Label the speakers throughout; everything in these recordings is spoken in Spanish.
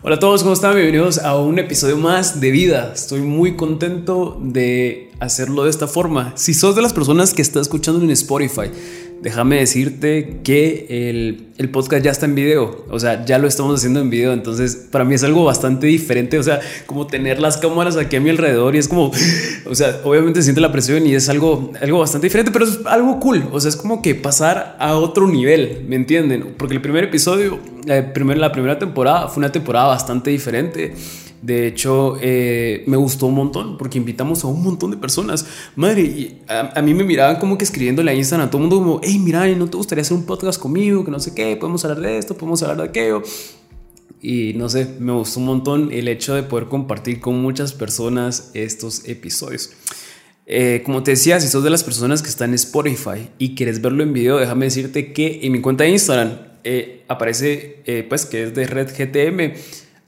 Speaker 1: Hola a todos, ¿cómo están? Bienvenidos a un episodio más de vida. Estoy muy contento de hacerlo de esta forma. Si sos de las personas que está escuchando en Spotify, déjame decirte que el, el, podcast ya está en video. O sea, ya lo estamos haciendo en video. Entonces, para mí es algo bastante diferente. O sea, como tener las cámaras aquí a mi alrededor y es como, o sea, obviamente siente la presión y es algo, algo bastante diferente, pero es algo cool. O sea, es como que pasar a otro nivel, ¿me entienden? Porque el primer episodio, primer, la primera temporada fue una temporada bastante diferente. De hecho, eh, me gustó un montón porque invitamos a un montón de personas. Madre, a, mí me miraban como que escribiéndole a Instagram a todo el mundo como, hey, mira, ¿no te gustaría hacer un podcast conmigo? Que no sé qué, podemos hablar de esto, podemos hablar de aquello. Y no sé, me gustó un montón el hecho de poder compartir con muchas personas estos episodios. Eh, como te decía, si sos de las personas que están en Spotify y quieres verlo en video, déjame decirte que en mi cuenta de Instagram eh, aparece, pues, que es de Red GTM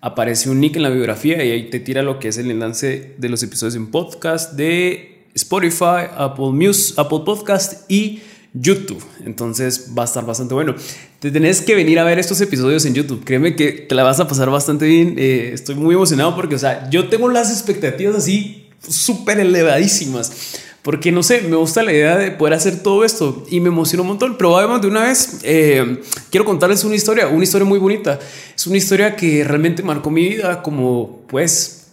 Speaker 1: aparece un nick en la biografía y ahí te tira lo que es el enlace de los episodios en podcast de Spotify, Apple Music, Apple Podcast y YouTube. Entonces va a estar bastante bueno. Te tenés que venir a ver estos episodios en YouTube. Créeme que te la vas a pasar bastante bien. Eh, estoy muy emocionado porque, o sea, yo tengo las expectativas así súper elevadísimas. Porque no sé, me gusta la idea de poder hacer todo esto y me emociona un montón. Pero vamos de una vez, eh, quiero contarles una historia, una historia muy bonita. Es una historia que realmente marcó mi vida como, pues,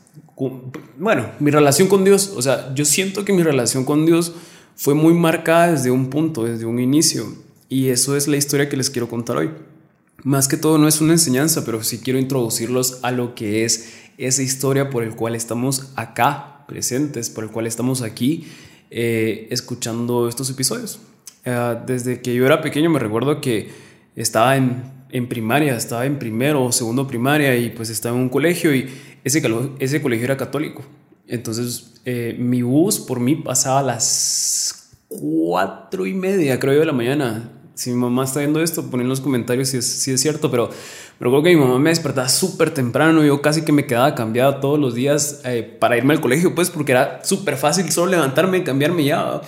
Speaker 1: bueno, mi relación con Dios. O sea, yo siento que mi relación con Dios fue muy marcada desde un punto, desde un inicio. Y eso es la historia que les quiero contar hoy. Más que todo no es una enseñanza, pero sí quiero introducirlos a lo que es esa historia por el cual estamos acá presentes, por el cual estamos aquí eh, escuchando estos episodios. Eh, desde que yo era pequeño me recuerdo que estaba en, en, primaria, estaba en primero o segundo primaria y pues estaba en un colegio y ese, ese colegio era católico. Entonces eh, mi bus por mí pasaba a las cuatro y media, creo yo, de la mañana. Si mi mamá está viendo esto, ponen en los comentarios si es, cierto, pero creo que mi mamá me despertaba súper temprano. Yo casi que me quedaba cambiado todos los días eh, para irme al colegio, pues, porque era súper fácil solo levantarme y cambiarme ya.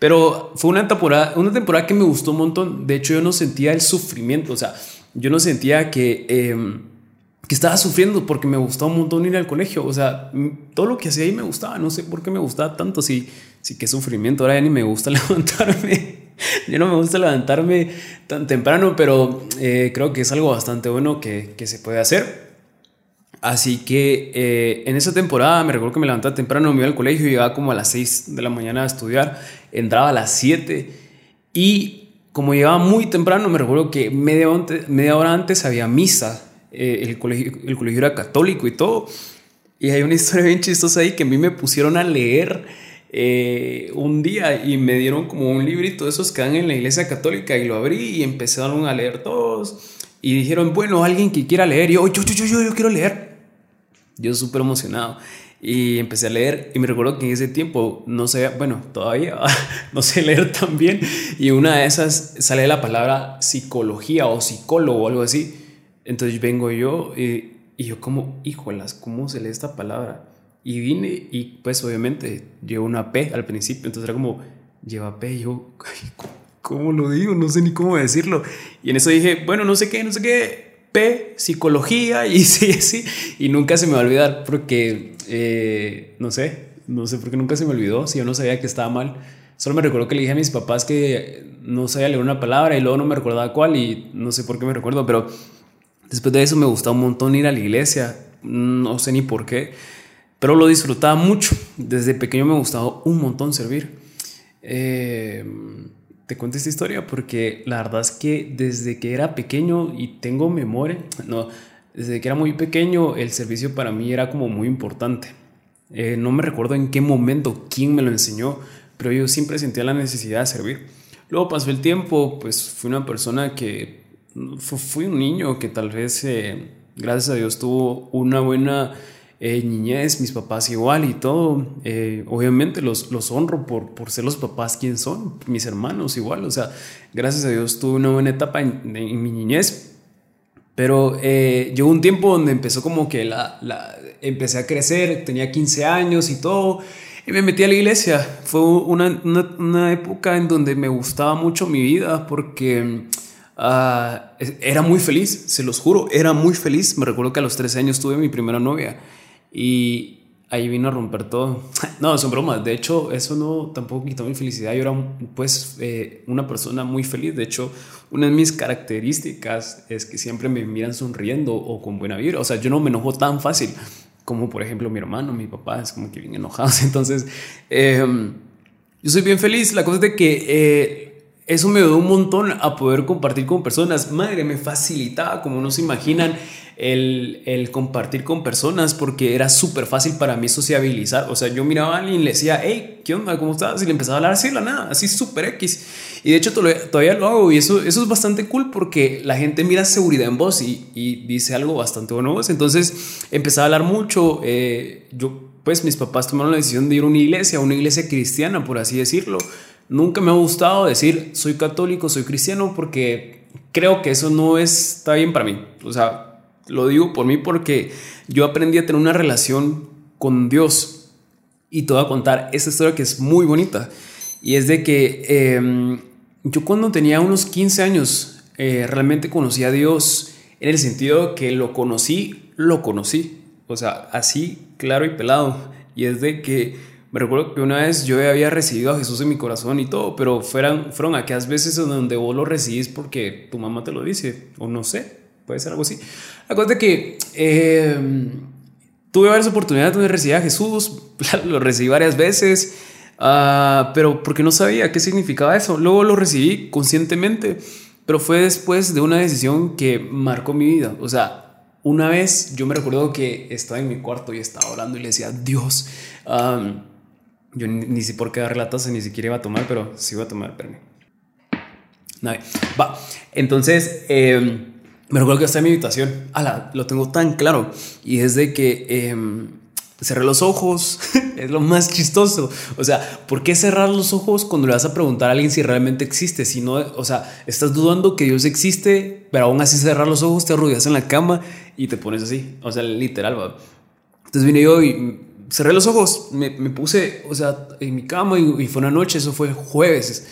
Speaker 1: Pero fue una temporada, una temporada que me gustó un montón. De hecho, yo no sentía el sufrimiento. O sea, yo no sentía que, em, estaba sufriendo porque me gustaba un montón ir al colegio. O sea, todo lo que hacía ahí me gustaba. No sé por qué me gustaba tanto. Sí, sí, qué sufrimiento. Ahora ya ni me gusta levantarme. Yo no me gusta levantarme tan temprano, pero eh, creo que es algo bastante bueno que, que se puede hacer. Así que eh, en esa temporada me recuerdo que me levantaba temprano, me iba al colegio, llegaba como a las 6 de la mañana a estudiar, entraba a las 7 y como llegaba muy temprano, me recuerdo que media, media hora antes había misa, eh, el, colegio, el colegio era católico y todo. Y hay una historia bien chistosa ahí que a mí me pusieron a leer eh, un día y me dieron como un librito de esos que dan en la iglesia católica y lo abrí y empezaron a leer todos y dijeron, bueno, alguien que quiera leer, y yo, yo, yo, yo, yo quiero leer. Yo súper emocionado y empecé a leer y me recuerdo que en ese tiempo no sé, bueno, todavía no sé leer tan bien y una de esas sale la palabra psicología o psicólogo o algo así. Entonces vengo yo y, yo como, híjolas, ¿cómo se lee esta palabra? Y vine y pues obviamente llevo una P al principio, entonces era como, lleva P, y yo, ¿cómo lo digo? No sé ni cómo decirlo. Y en eso dije, bueno, no sé qué, no sé qué, P, psicología, y sí, sí, y nunca se me va a olvidar porque, eh, no sé, no sé por qué nunca se me olvidó, si yo no sabía que estaba mal. Solo me recuerdo que le dije a mis papás que no sabía leer una palabra y luego no me recordaba cuál y no sé por qué me recuerdo, pero después de eso me gustaba un montón ir a la iglesia, no sé ni por qué pero lo disfrutaba mucho. Desde pequeño me gustaba un montón servir. Eh, te cuento esta historia porque la verdad es que desde que era pequeño y tengo memoria, no, desde que era muy pequeño el servicio para mí era como muy importante. Eh, no me recuerdo en qué momento, quién me lo enseñó, pero yo siempre sentía la necesidad de servir. Luego pasó el tiempo, pues fui una persona que fui un niño que tal vez, eh, gracias a Dios, tuvo una buena eh, niñez, mis papás igual y todo. Eh, obviamente los, los honro por, por ser los papás quien son, mis hermanos igual. O sea, gracias a Dios tuve una buena etapa en, mi niñez. Pero eh, llegó un tiempo donde empezó como que la, la, empecé a crecer, tenía 15 años y todo. Y me metí a la iglesia. Fue una, una, una época en donde me gustaba mucho mi vida porque Ah, era muy feliz, se los juro, era muy feliz. Me recuerdo que a los 13 años tuve mi primera novia y ahí vino a romper todo. No, son bromas. De hecho, eso no tampoco quitó mi felicidad. Yo era pues eh, una persona muy feliz. De hecho, una de mis características es que siempre me miran sonriendo o con buena vibra. O sea, yo no me enojo tan fácil como por ejemplo mi hermano, mi papá, es como que bien enojados. Entonces, em, yo soy bien feliz. La cosa es de que eh, eso me ayudó un montón a poder compartir con personas. Madre, me facilitaba, como no se imaginan, el, el compartir con personas porque era súper fácil para mí sociabilizar. O sea, yo miraba a alguien y le decía, hey, ¿qué onda? ¿Cómo estás? Y le empezaba a hablar así, la nada, así súper X. Y de hecho todavía, lo hago y eso, eso es bastante cool porque la gente mira seguridad en voz y, y dice algo bastante bueno. Entonces empezaba a hablar mucho. Eh, yo, pues mis papás tomaron la decisión de ir a una iglesia, a una iglesia cristiana, por así decirlo. Nunca me ha gustado decir soy católico, soy cristiano, porque creo que eso no está bien para mí. O sea, lo digo por mí porque yo aprendí a tener una relación con Dios. Y te voy a contar esta historia que es muy bonita. Y es de que em, yo cuando tenía unos 15 años eh, realmente conocí a Dios en el sentido que lo conocí, lo conocí. O sea, así, claro y pelado. Y es de que me recuerdo que una vez yo había recibido a Jesús en mi corazón y todo, pero fueron, fueron aquellas veces donde vos lo recibís porque tu mamá te lo dice, o no sé, puede ser algo así. La cosa es que eh, tuve varias oportunidades donde recibir a Jesús, lo recibí varias veces, uh, pero porque no sabía qué significaba eso. Luego lo recibí conscientemente, pero fue después de una decisión que marcó mi vida. O sea, una vez yo me recuerdo que estaba en mi cuarto y estaba orando y le decía, Dios, um, yo ni, ni sé por qué dar la taza, ni siquiera iba a tomar, pero sí iba a tomar, espérame. Va, entonces... Eh, me recuerdo que está en mi habitación, ala, lo tengo tan claro, y es de que em, cerré los ojos, es lo más chistoso. O sea, ¿por qué cerrar los ojos cuando le vas a preguntar a alguien si realmente existe? Si no, o sea, estás dudando que Dios existe, pero aún así cerrar los ojos, te arrodillas en la cama y te pones así, o sea, literal, ¿va? Entonces vine yo y cerré los ojos, me, puse, o sea, en mi cama y, y fue una noche, eso fue jueves,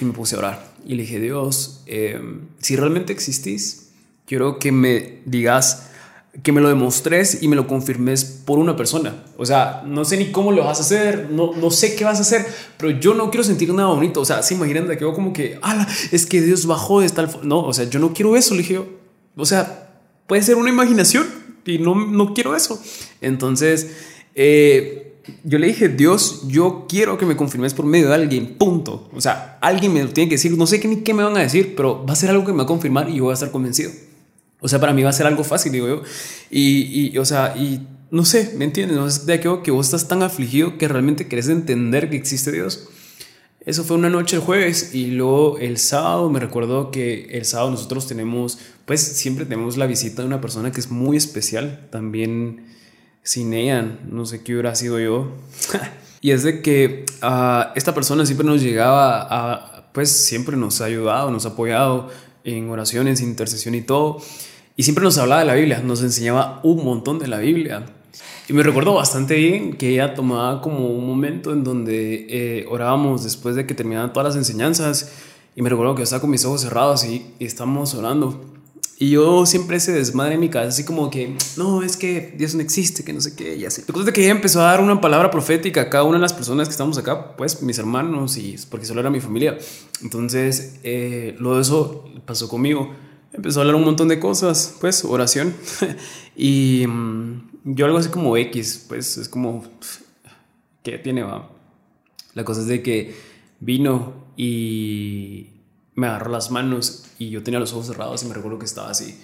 Speaker 1: y me puse a orar. Y le dije, Dios, em, si realmente existís, quiero que me digas, que me lo demostres y me lo confirmes por una persona. O sea, no sé ni cómo lo vas a hacer, no, no sé qué vas a hacer, pero yo no quiero sentir nada bonito. O sea, se imaginan de que yo como que, ala, es que Dios bajó de tal... No, o sea, yo no quiero eso, le dije O sea, puede ser una imaginación y no, no quiero eso. Entonces, eh, yo le dije, Dios, yo quiero que me confirmes por medio de alguien, punto. O sea, alguien me lo tiene que decir, no sé qué ni qué me van a decir, pero va a ser algo que me va a confirmar y yo voy a estar convencido. O sea, para mí va a ser algo fácil, digo yo. Y, y o sea, y no sé, ¿me entiendes? No es de aquello que vos estás tan afligido que realmente querés entender que existe Dios. Eso fue una noche el jueves y luego el sábado me recuerdo que el sábado nosotros tenemos, pues siempre tenemos la visita de una persona que es muy especial, también sin ella, no sé qué hubiera sido yo. y es de que ah, esta persona siempre nos llegaba a, pues siempre nos ha ayudado, nos ha apoyado en oraciones, intercesión y todo. Y siempre nos hablaba de la Biblia, nos enseñaba un montón de la Biblia. Y me recuerdo bastante bien que ella tomaba como un momento en donde eh, orábamos después de que terminaban todas las enseñanzas. Y me recuerdo que yo estaba con mis ojos cerrados y, y estábamos orando. Y yo siempre se desmadre en mi casa, así como que, no, es que Dios no existe, que no sé qué, y así. Cosa es que ella empezó a dar una palabra profética a cada una de las personas que estamos acá, pues mis hermanos, y porque solo era mi familia. Entonces, eh, lo de eso pasó conmigo. Empezó a hablar un montón de cosas, pues, oración. y mm, yo algo así como X, pues, es como, ¿qué tiene, va? La cosa es de que vino y me agarró las manos y yo tenía los ojos cerrados y me recuerdo que estaba así.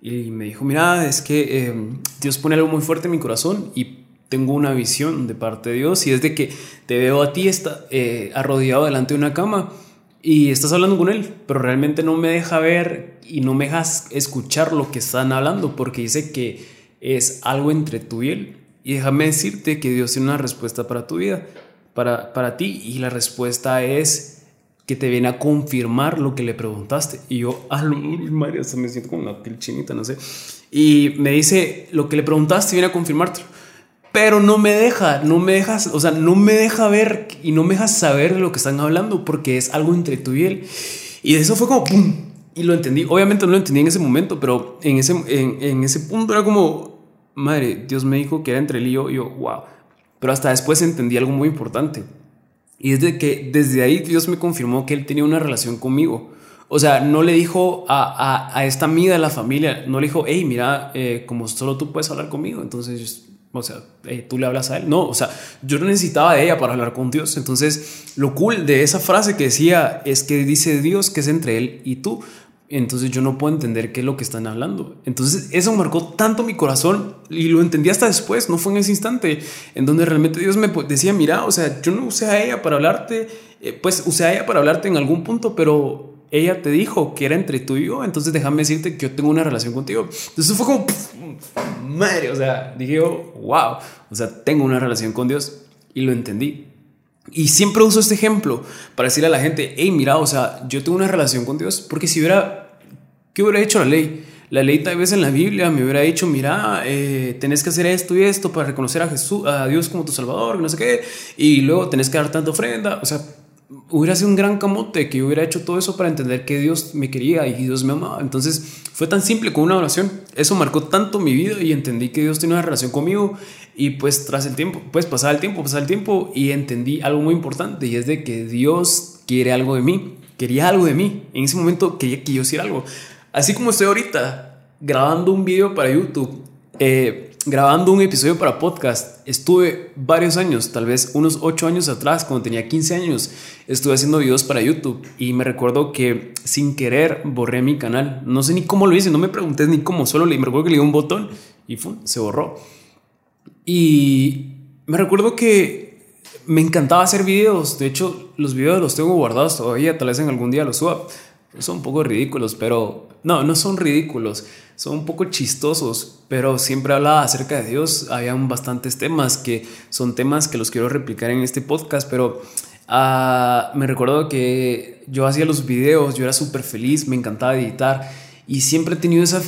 Speaker 1: Y me dijo, mira, es que em, Dios pone algo muy fuerte en mi corazón y tengo una visión de parte de Dios y es de que te veo a ti está, eh, arrodillado delante de una cama y estás hablando con él, pero realmente no me deja ver y no me dejas escuchar lo que están hablando porque dice que es algo entre tú y él. Y déjame decirte que Dios tiene una respuesta para tu vida, para, para ti, y la respuesta es que te viene a confirmar lo que le preguntaste. Y yo, ah, María, me siento como una piel chinita, no sé. Y me dice, lo que le preguntaste viene a confirmarte Pero no me deja, no me dejas, o sea, no me deja ver y no me deja saber lo que están hablando porque es algo entre tú y él. Y eso fue como, ¡pum! y lo entendí. Obviamente no lo entendí en ese momento, pero en ese, en, ese punto era como, madre, Dios me dijo que era entre él y yo, y yo, wow. Pero hasta después entendí algo muy importante. Y es de que desde ahí Dios me confirmó que él tenía una relación conmigo. O sea, no le dijo a, a, esta amiga de la familia, no le dijo, hey, mira, eh, como solo tú puedes hablar conmigo, entonces, o sea, tú le hablas a él. No, o sea, yo no necesitaba de ella para hablar con Dios. Entonces, lo cool de esa frase que decía es que dice Dios que es entre él y tú entonces yo no puedo entender qué es lo que están hablando. Entonces eso marcó tanto mi corazón y lo entendí hasta después, no fue en ese instante en donde realmente Dios me decía, mira, o sea, yo no usé a ella para hablarte, eh, pues usé a ella para hablarte en algún punto, pero ella te dijo que era entre tú y yo, entonces déjame decirte que yo tengo una relación contigo. Entonces fue como, madre, o sea, dije yo, wow, o sea, tengo una relación con Dios y lo entendí. Y siempre uso este ejemplo para decirle a la gente, hey, mira, o sea, yo tengo una relación con Dios, porque si hubiera, ¿qué hubiera hecho la ley? La ley tal vez en la Biblia me hubiera dicho, mira, eh, tenés que hacer esto y esto para reconocer a Jesús, a Dios como tu Salvador, no sé qué, y luego tenés que dar tanta ofrenda, o sea, hubiera sido un gran camote que yo hubiera hecho todo eso para entender que Dios me quería y Dios me amaba. Entonces fue tan simple como una oración. Eso marcó tanto mi vida y entendí que Dios tiene una relación conmigo. Y pues tras el tiempo, pues pasaba el tiempo, pasaba el tiempo y entendí algo muy importante y es de que Dios quiere algo de mí. Quería algo de mí. En ese momento quería que yo hiciera algo. Así como estoy ahorita grabando un video para YouTube. Eh, grabando un episodio para podcast. Estuve varios años, tal vez unos 8 años atrás, cuando tenía 15 años, estuve haciendo videos para YouTube y me recuerdo que sin querer borré mi canal. No sé ni cómo lo hice, no me pregunté ni cómo, solo le, me recuerdo que le di un botón y se borró. Y me recuerdo que me encantaba hacer videos. De hecho, los videos los tengo guardados todavía, tal vez en algún día los suba. Son un poco ridículos, pero no, no son ridículos son un poco chistosos, pero siempre hablaba acerca de Dios. Habían bastantes temas que son temas que los quiero replicar en este podcast, pero uh, me recuerdo que yo hacía los videos, yo era súper feliz, me encantaba editar y siempre he tenido esa,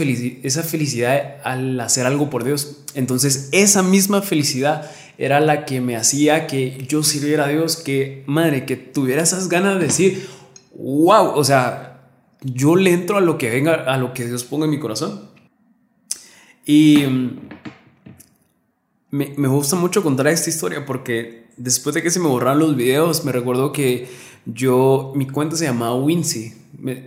Speaker 1: esa felicidad al hacer algo por Dios. Entonces esa misma felicidad era la que me hacía que yo sirviera a Dios, que madre, que tuviera esas ganas de decir, wow, o sea, yo le entro a lo que venga, a lo que Dios ponga en mi corazón. Y mm, me, me, gusta mucho contar esta historia porque después de que se me borraron los videos, me recuerdo que yo, mi cuenta se llamaba Wincy,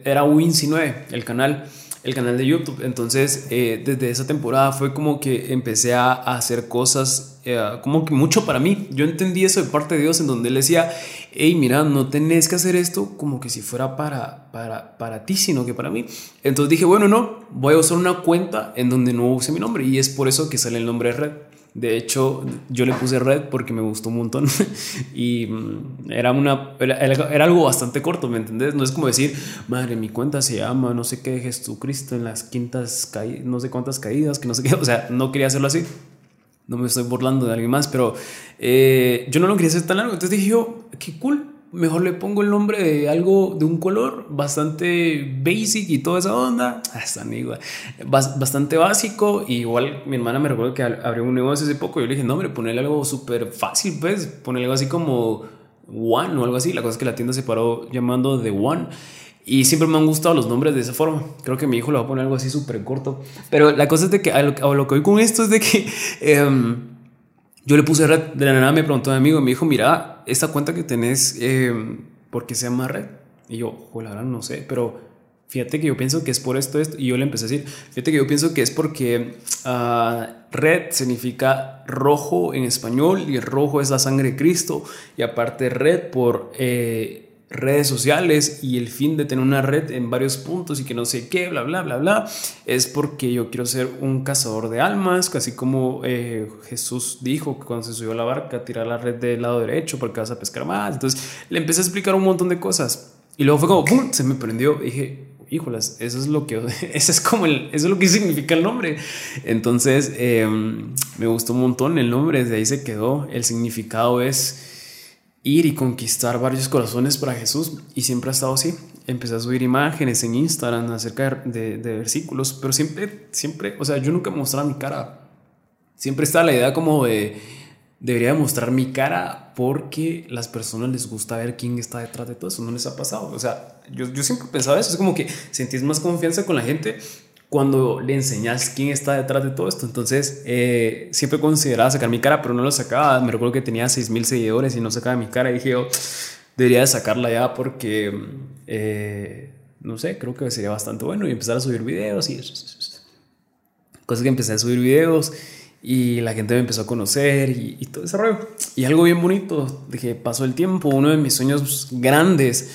Speaker 1: era Wincy 9, el canal el canal de YouTube. Entonces, eh, desde esa temporada fue como que empecé a, hacer cosas eh, como que mucho para mí. Yo entendí eso de parte de Dios en donde él decía, hey, mira, no tenés que hacer esto como que si fuera para, para, para ti, sino que para mí. Entonces dije, bueno, no, voy a usar una cuenta en donde no use mi nombre y es por eso que sale el nombre de Red. De hecho, yo le puse red porque me gustó un montón y mm, era, una, era, algo bastante corto, ¿me entendés? No es como decir, madre, mi cuenta se llama no sé qué Jesucristo en las quintas caídas, no sé cuántas caídas, que no sé qué, o sea, no quería hacerlo así. No me estoy burlando de alguien más, pero eh, yo no lo quería hacer tan largo. Entonces dije yo, qué cool, mejor le pongo el nombre de algo de un color bastante basic y toda esa onda. Ah, está igual. Bastante básico. igual mi hermana me recuerdo que abrió un negocio hace poco. Y yo le dije, no, hombre, ponerle algo súper fácil, pues. Ponerle algo así como One o algo así. La cosa es que la tienda se paró llamando The One. Y siempre me han gustado los nombres de esa forma. Creo que mi hijo le va a poner algo así súper corto. Pero la cosa es de que a lo, que voy con esto es de que. Em, yo le puse red, de la nada me preguntó a mi amigo, me dijo, mira, esta cuenta que tenés, eh, ¿por qué se llama red? Y yo, verdad no sé, pero fíjate que yo pienso que es por esto, esto. Y yo le empecé a decir, fíjate que yo pienso que es porque uh, red significa rojo en español y el rojo es la sangre de Cristo. Y aparte red por... Eh, redes sociales y el fin de tener una red en varios puntos y que no sé qué, bla, bla, bla, bla, es porque yo quiero ser un cazador de almas, así como eh, Jesús dijo que cuando se subió a la barca, tirar la red del lado derecho porque vas a pescar más. Entonces le empecé a explicar un montón de cosas y luego fue como, ¡pum! se me prendió. dije, híjolas, eso es lo que, eso es como el, eso es lo que significa el nombre. Entonces em, me gustó un montón el nombre, desde ahí se quedó. El significado es ir y conquistar varios corazones para Jesús y siempre ha estado así. Empecé a subir imágenes en Instagram acerca de, versículos, pero siempre, siempre, o sea, yo nunca mostraba mi cara. Siempre está la idea como de, debería mostrar mi cara porque las personas les gusta ver quién está detrás de todo eso. No les ha pasado. O sea, yo, yo siempre pensaba eso. Es como que sentís más confianza con la gente cuando le enseñas quién está detrás de todo esto. Entonces, eh, siempre consideraba sacar mi cara, pero no lo sacaba. Me recuerdo que tenía 6.000 seguidores y no sacaba mi cara. Y dije, yo, debería de sacarla ya porque, eh, no sé, creo que sería bastante bueno y empezar a subir videos y... Cosas que empecé a subir videos y la gente me empezó a conocer y, todo ese rollo. Y algo bien bonito, que pasó el tiempo, uno de mis sueños grandes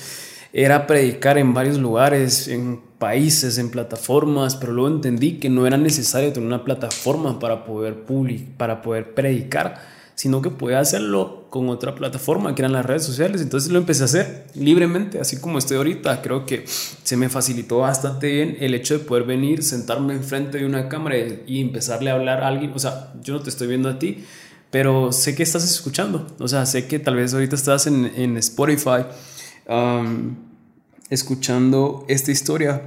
Speaker 1: era predicar en varios lugares, en países, en plataformas, pero luego entendí que no era necesario tener una plataforma para poder publicar, para poder predicar, sino que podía hacerlo con otra plataforma que eran las redes sociales. Entonces lo empecé a hacer libremente, así como estoy ahorita. Creo que se me facilitó bastante bien el hecho de poder venir, sentarme enfrente de una cámara y empezarle a hablar a alguien. O sea, yo no te estoy viendo a ti, pero sé que estás escuchando. O sea, sé que tal vez ahorita estás en, en Spotify escuchando esta historia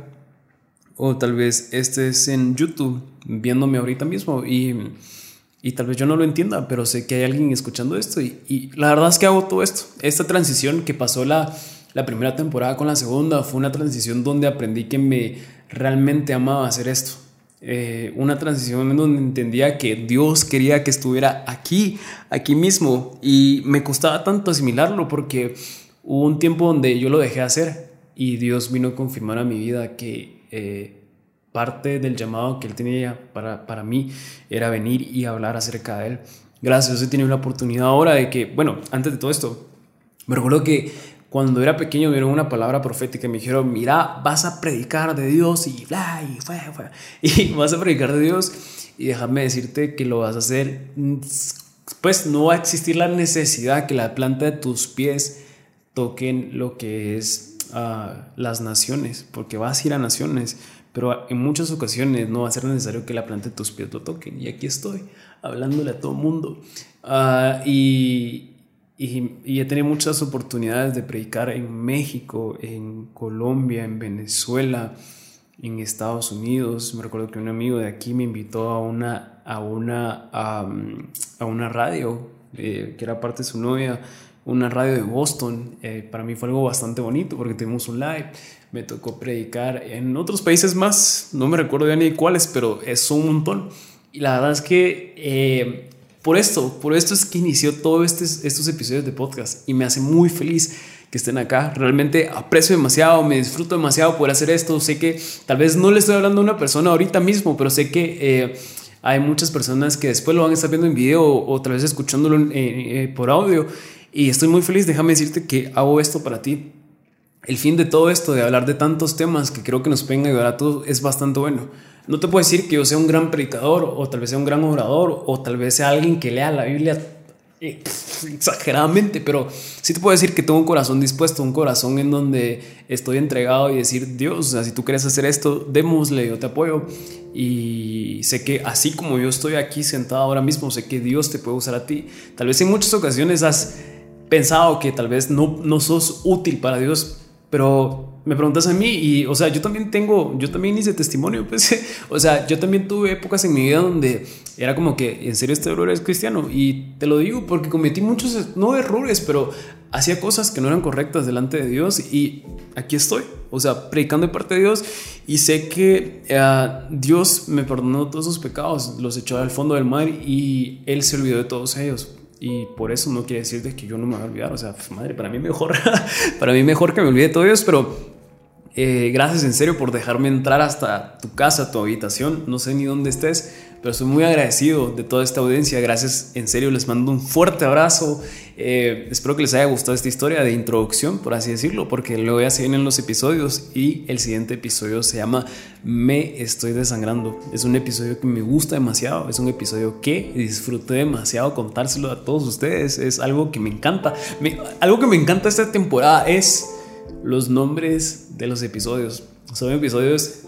Speaker 1: o tal vez estés en YouTube viéndome ahorita mismo y, y, tal vez yo no lo entienda, pero sé que hay alguien escuchando esto y, la verdad es que hago todo esto. Esta transición que pasó la, la primera temporada con la segunda fue una transición donde aprendí que me realmente amaba hacer esto. Eh, una transición en donde entendía que Dios quería que estuviera aquí, aquí mismo y me costaba tanto asimilarlo porque hubo un tiempo donde yo lo dejé hacer y Dios vino a confirmar a mi vida que eh, parte del llamado que Él tenía para, para mí era venir y hablar acerca de Él. Gracias he tenido la oportunidad ahora de que, bueno, antes de todo esto, me recuerdo que cuando era pequeño me una palabra profética y me dijeron, mira, vas a predicar de Dios y bla, y, fue, fue, y vas a predicar de Dios y déjame decirte que lo vas a hacer, pues no va a existir la necesidad que la planta de tus pies toquen lo que es uh, las naciones, porque vas a ir a naciones, pero en muchas ocasiones no va a ser necesario que la planta de tus pies lo toquen. Y aquí estoy, hablándole a todo mundo. Uh, y, y, y, he tenido muchas oportunidades de predicar en México, en Colombia, en Venezuela, en Estados Unidos. Me recuerdo que un amigo de aquí me invitó a una, a una, um, a una radio, eh, que era parte de su novia, una radio de Boston. Eh, para mí fue algo bastante bonito porque tuvimos un live. Me tocó predicar en otros países más, no me recuerdo ya ni cuáles, pero es un montón. Y la verdad es que eh, por esto, por esto es que inició todos este, estos episodios de podcast y me hace muy feliz que estén acá. Realmente aprecio demasiado, me disfruto demasiado por hacer esto. Sé que tal vez no le estoy hablando a una persona ahorita mismo, pero sé que eh, hay muchas personas que después lo van a estar viendo en video o, tal vez escuchándolo por audio y estoy muy feliz, déjame decirte que hago esto para ti. El fin de todo esto, de hablar de tantos temas que creo que nos pueden ayudar a todos, es bastante bueno. No te puedo decir que yo sea un gran predicador, o tal vez sea un gran orador, o tal vez sea alguien que lea la Biblia eh, exageradamente, pero sí te puedo decir que tengo un corazón dispuesto, un corazón en donde estoy entregado y decir, Dios, o sea, si tú quieres hacer esto, démosle, yo te apoyo. Y sé que así como yo estoy aquí sentado ahora mismo, sé que Dios te puede usar a ti. Tal vez en muchas ocasiones has pensado que tal vez no, no sos útil para Dios, pero me preguntas a mí y, o sea, yo también tengo, yo también hice testimonio, pues, o sea, yo también tuve épocas en mi vida donde era como que, en serio, este error es cristiano. Y te lo digo porque cometí muchos, no errores, pero hacía cosas que no eran correctas delante de Dios y aquí estoy, o sea, predicando de parte de Dios y sé que eh, Dios me perdonó todos sus pecados, los echó al fondo del mar y Él se olvidó de todos ellos. Y por eso no quiere decir de que yo no me voy a olvidar. O sea, pues, madre, para mí mejor, para mí mejor que me olvide de todo eso, pero eh, gracias en serio por dejarme entrar hasta tu casa, tu habitación. No sé ni dónde estés, pero estoy muy agradecido de toda esta audiencia. Gracias, en serio, les mando un fuerte abrazo. Eh, espero que les haya gustado esta historia de introducción, por así decirlo, porque luego ya se vienen los episodios y el siguiente episodio se llama Me estoy desangrando. Es un episodio que me gusta demasiado, es un episodio que disfruté demasiado contárselo a todos ustedes. Es algo que me encanta. algo que me encanta esta temporada es los nombres de los episodios son episodios,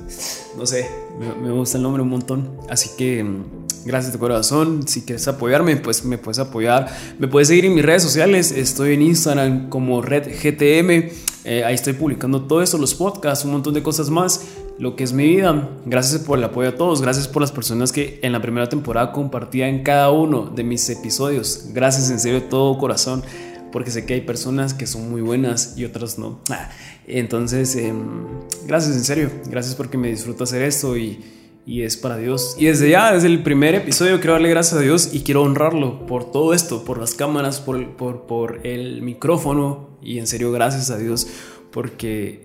Speaker 1: no sé, me, gusta el nombre un montón. Así que mm, gracias de corazón. Si quieres apoyarme, pues me puedes apoyar. Me puedes seguir en mis redes sociales. Estoy en Instagram como RedGTM. Eh, ahí estoy publicando todo eso, los podcasts, un montón de cosas más. lo que es mi vida. Gracias por el apoyo a todos. Gracias por las personas que en la primera temporada compartían cada uno de mis episodios. Gracias en serio de todo corazón. Porque sé que hay personas que son muy buenas y otras no. Ah, entonces, em, gracias en serio. Gracias porque me disfruto hacer esto y, y es para Dios. Y desde ya, desde el primer episodio, quiero darle gracias a Dios y quiero honrarlo por todo esto, por las cámaras, por, por, por el micrófono. Y en serio, gracias a Dios porque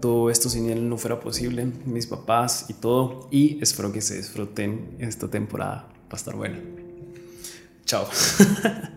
Speaker 1: todo esto sin él no fuera posible, mis papás y todo. Y espero que se disfruten esta temporada. Va a estar buena. Chao.